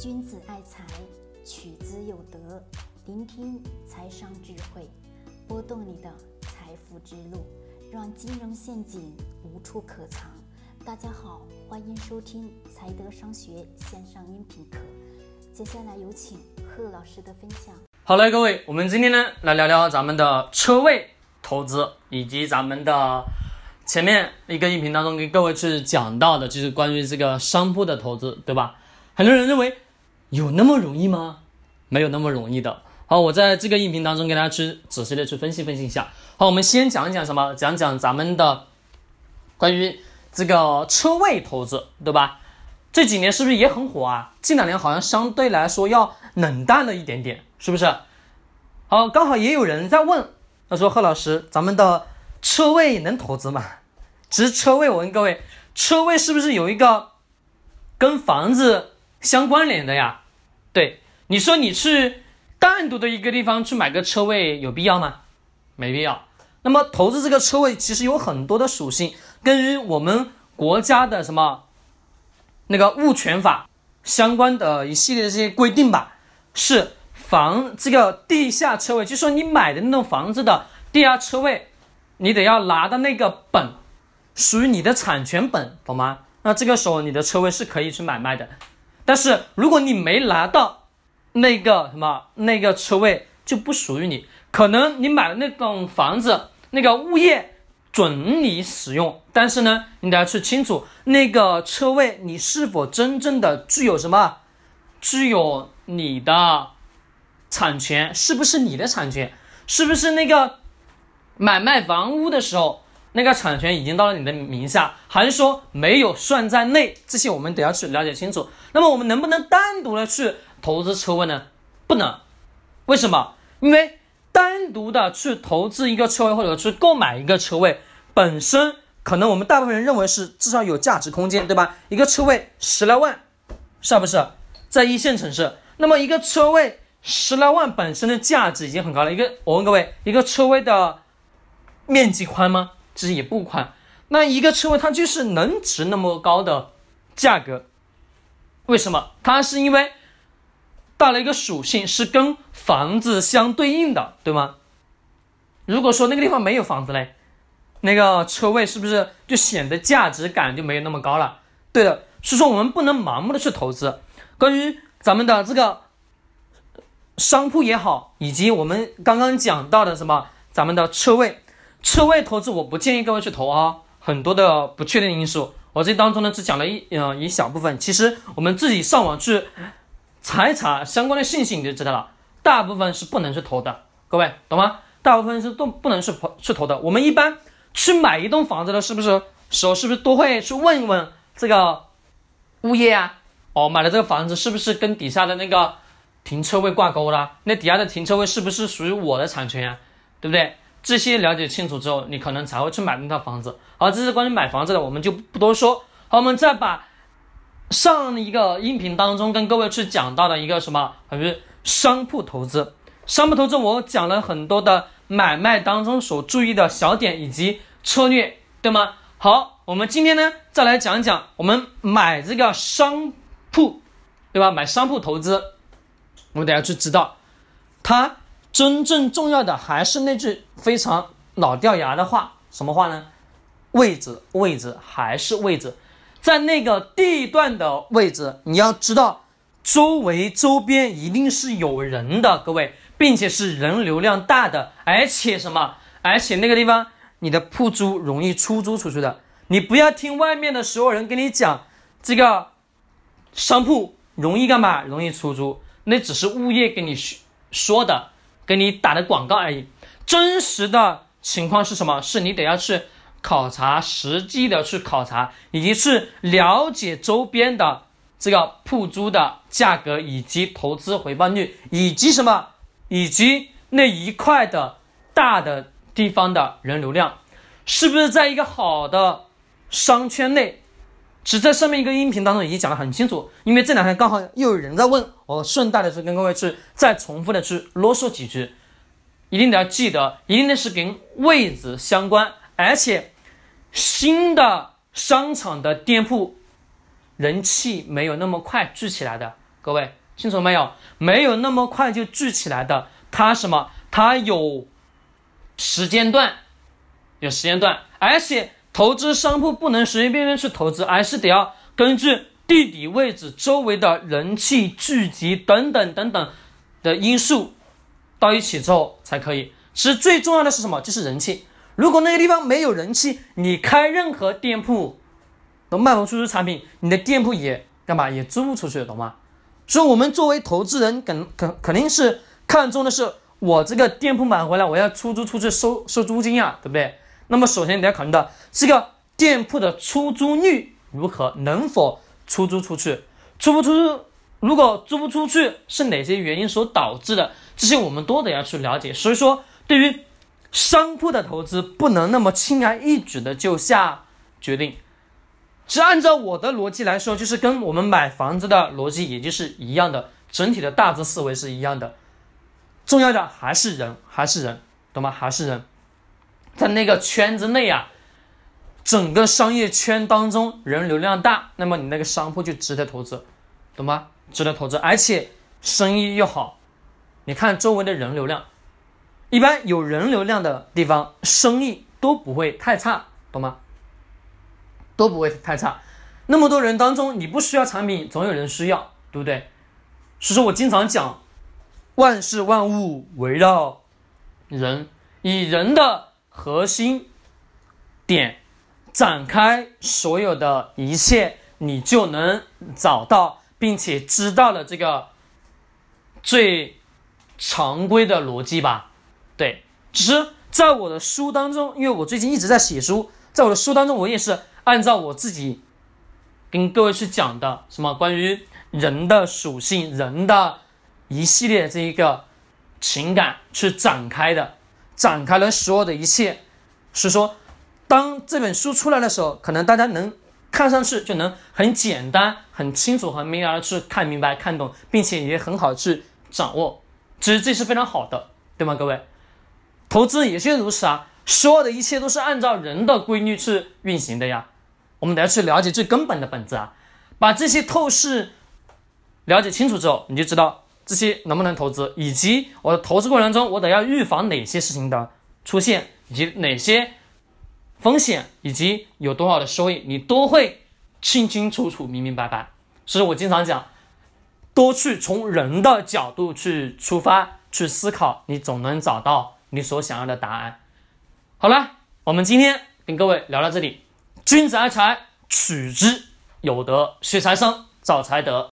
君子爱财，取之有德。聆听财商智慧，拨动你的财富之路，让金融陷阱无处可藏。大家好，欢迎收听财德商学线上音频课。接下来有请贺老师的分享。好嘞，各位，我们今天呢来聊聊咱们的车位投资，以及咱们的前面一个音频当中给各位去讲到的，就是关于这个商铺的投资，对吧？很多人认为有那么容易吗？没有那么容易的。好，我在这个音频当中给大家去仔细的去分析分析一下。好，我们先讲一讲什么？讲讲咱们的关于这个车位投资，对吧？这几年是不是也很火啊？近两年好像相对来说要冷淡了一点点，是不是？好，刚好也有人在问，他说：“贺老师，咱们的车位能投资吗？”其实车位，我问各位，车位是不是有一个跟房子相关联的呀？对，你说你去单独的一个地方去买个车位有必要吗？没必要。那么投资这个车位其实有很多的属性，跟于我们国家的什么那个物权法相关的一系列的这些规定吧，是房这个地下车位，就说你买的那栋房子的地下车位，你得要拿到那个本，属于你的产权本，懂吗？那这个时候你的车位是可以去买卖的。但是如果你没拿到那个什么那个车位，就不属于你。可能你买的那栋房子，那个物业准你使用，但是呢，你得要去清楚那个车位你是否真正的具有什么，具有你的产权，是不是你的产权，是不是那个买卖房屋的时候那个产权已经到了你的名下，还是说没有算在内？这些我们得要去了解清楚。那么我们能不能单独的去投资车位呢？不能，为什么？因为单独的去投资一个车位或者去购买一个车位，本身可能我们大部分人认为是至少有价值空间，对吧？一个车位十来万，是不是？在一线城市，那么一个车位十来万本身的价值已经很高了。一个，我问各位，一个车位的面积宽吗？其实也不宽。那一个车位它就是能值那么高的价格，为什么？它是因为带了一个属性是跟房子相对应的，对吗？如果说那个地方没有房子嘞，那个车位是不是就显得价值感就没有那么高了？对的，所以说我们不能盲目的去投资。关于咱们的这个商铺也好，以及我们刚刚讲到的什么咱们的车位，车位投资我不建议各位去投啊，很多的不确定因素。我这当中呢只讲了一呃一小部分，其实我们自己上网去查一查相关的信息你就知道了，大部分是不能去投的，各位懂吗？大部分是都不能去投去投的。我们一般去买一栋房子的，是不是时候是不是都会去问一问这个物业啊？哦，买了这个房子是不是跟底下的那个停车位挂钩了？那底下的停车位是不是属于我的产权呀？对不对？这些了解清楚之后，你可能才会去买那套房子。好，这是关于买房子的，我们就不多说。好，我们再把上一个音频当中跟各位去讲到的一个什么，就是商铺投资。商铺投资我讲了很多的买卖当中所注意的小点以及策略，对吗？好，我们今天呢再来讲讲我们买这个商铺，对吧？买商铺投资，我们得要去知道，它真正重要的还是那句非常老掉牙的话，什么话呢？位置，位置还是位置，在那个地段的位置，你要知道周围周边一定是有人的，各位，并且是人流量大的，而且什么？而且那个地方你的铺租容易出租出去的，你不要听外面的所有人跟你讲这个商铺容易干嘛？容易出租，那只是物业给你说的，给你打的广告而已。真实的情况是什么？是你得要去。考察实际的去考察，以及去了解周边的这个铺租的价格，以及投资回报率，以及什么，以及那一块的大的地方的人流量，是不是在一个好的商圈内？只在上面一个音频当中已经讲得很清楚，因为这两天刚好又有人在问，我顺带的去跟各位去再重复的去啰嗦几句，一定得要记得，一定的是跟位置相关，而且。新的商场的店铺人气没有那么快聚起来的，各位清楚没有？没有那么快就聚起来的，它什么？它有时间段，有时间段，而且投资商铺不能随随便便去投资，而是得要根据地理位置、周围的人气聚集等等等等的因素到一起之后才可以。其实最重要的是什么？就是人气。如果那个地方没有人气，你开任何店铺都卖不出去产品，你的店铺也干嘛？也租不出去，懂吗？所以，我们作为投资人，肯肯肯定是看重的是。我这个店铺买回来，我要出租出去收收租金呀，对不对？那么首先你要考虑到这个店铺的出租率如何，能否出租出去？出不出租？如果租不出去，是哪些原因所导致的？这些我们都得要去了解。所以说，对于商铺的投资，不能那么轻而易举的就下决定。是按照我的逻辑来说，就是跟我们买房子的逻辑，也就是一样的，整体的大致思维是一样的。重要的还是人，还是人，懂吗？还是人，在那个圈子内啊，整个商业圈当中人流量大，那么你那个商铺就值得投资，懂吗？值得投资，而且生意又好。你看周围的人流量，一般有人流量的地方，生意都不会太差，懂吗？都不会太差。那么多人当中，你不需要产品，总有人需要，对不对？所以说我经常讲。万事万物围绕人，以人的核心点展开所有的一切，你就能找到并且知道了这个最常规的逻辑吧？对，只是在我的书当中，因为我最近一直在写书，在我的书当中，我也是按照我自己跟各位去讲的，什么关于人的属性，人的。一系列这一个情感去展开的，展开了所有的一切。是说，当这本书出来的时候，可能大家能看上去就能很简单、很清楚、很明了的去看明白、看懂，并且也很好去掌握。其实这是非常好的，对吗？各位，投资也是如此啊，所有的一切都是按照人的规律去运行的呀。我们得要去了解最根本的本质啊，把这些透视了解清楚之后，你就知道。这些能不能投资，以及我的投资过程中，我得要预防哪些事情的出现，以及哪些风险，以及有多少的收益，你都会清清楚楚、明明白白。所以我经常讲，多去从人的角度去出发去思考，你总能找到你所想要的答案。好了，我们今天跟各位聊到这里。君子爱财，取之有德；学财生，找财德。